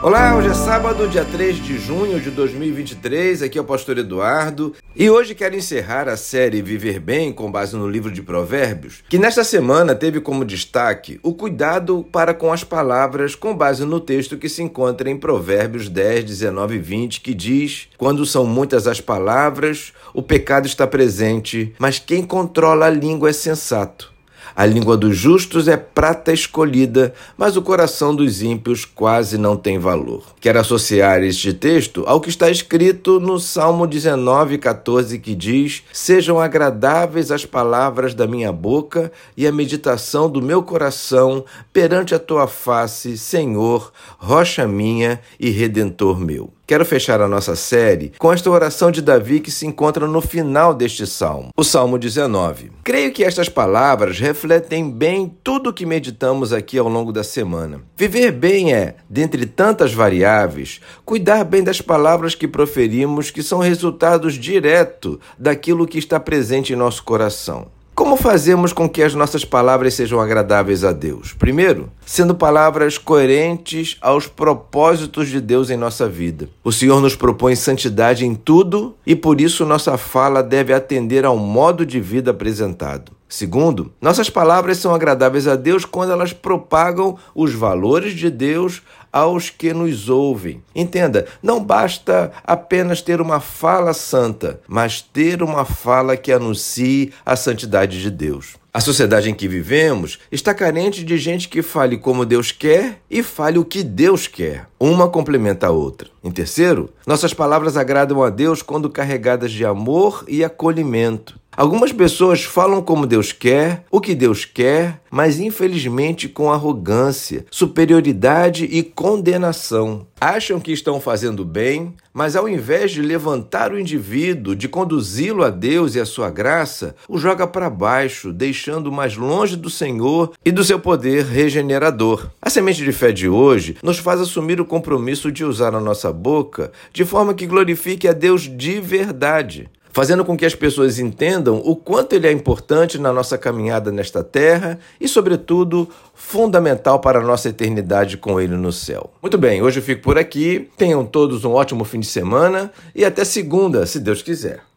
Olá, hoje é sábado, dia 3 de junho de 2023. Aqui é o pastor Eduardo e hoje quero encerrar a série Viver Bem com base no livro de Provérbios, que nesta semana teve como destaque o cuidado para com as palavras com base no texto que se encontra em Provérbios 10, 19 e 20, que diz: Quando são muitas as palavras, o pecado está presente, mas quem controla a língua é sensato. A língua dos justos é prata escolhida, mas o coração dos ímpios quase não tem valor. Quero associar este texto ao que está escrito no Salmo 19, 14, que diz: Sejam agradáveis as palavras da minha boca e a meditação do meu coração perante a tua face, Senhor, rocha minha e redentor meu. Quero fechar a nossa série com esta oração de Davi que se encontra no final deste salmo, o Salmo 19. Creio que estas palavras refletem bem tudo o que meditamos aqui ao longo da semana. Viver bem é, dentre tantas variáveis, cuidar bem das palavras que proferimos, que são resultados direto daquilo que está presente em nosso coração. Como fazemos com que as nossas palavras sejam agradáveis a Deus? Primeiro, sendo palavras coerentes aos propósitos de Deus em nossa vida. O Senhor nos propõe santidade em tudo e por isso nossa fala deve atender ao modo de vida apresentado. Segundo, nossas palavras são agradáveis a Deus quando elas propagam os valores de Deus aos que nos ouvem. Entenda, não basta apenas ter uma fala santa, mas ter uma fala que anuncie a santidade de Deus. A sociedade em que vivemos está carente de gente que fale como Deus quer e fale o que Deus quer. Uma complementa a outra. Em terceiro, nossas palavras agradam a Deus quando carregadas de amor e acolhimento. Algumas pessoas falam como Deus quer, o que Deus quer, mas infelizmente com arrogância, superioridade e condenação. Acham que estão fazendo bem, mas ao invés de levantar o indivíduo, de conduzi-lo a Deus e a sua graça, o joga para baixo, deixando mais longe do Senhor e do seu poder regenerador. A semente de fé de hoje nos faz assumir o compromisso de usar a nossa boca de forma que glorifique a Deus de verdade fazendo com que as pessoas entendam o quanto ele é importante na nossa caminhada nesta terra e, sobretudo, fundamental para a nossa eternidade com ele no céu. Muito bem, hoje eu fico por aqui. Tenham todos um ótimo fim de semana e até segunda, se Deus quiser.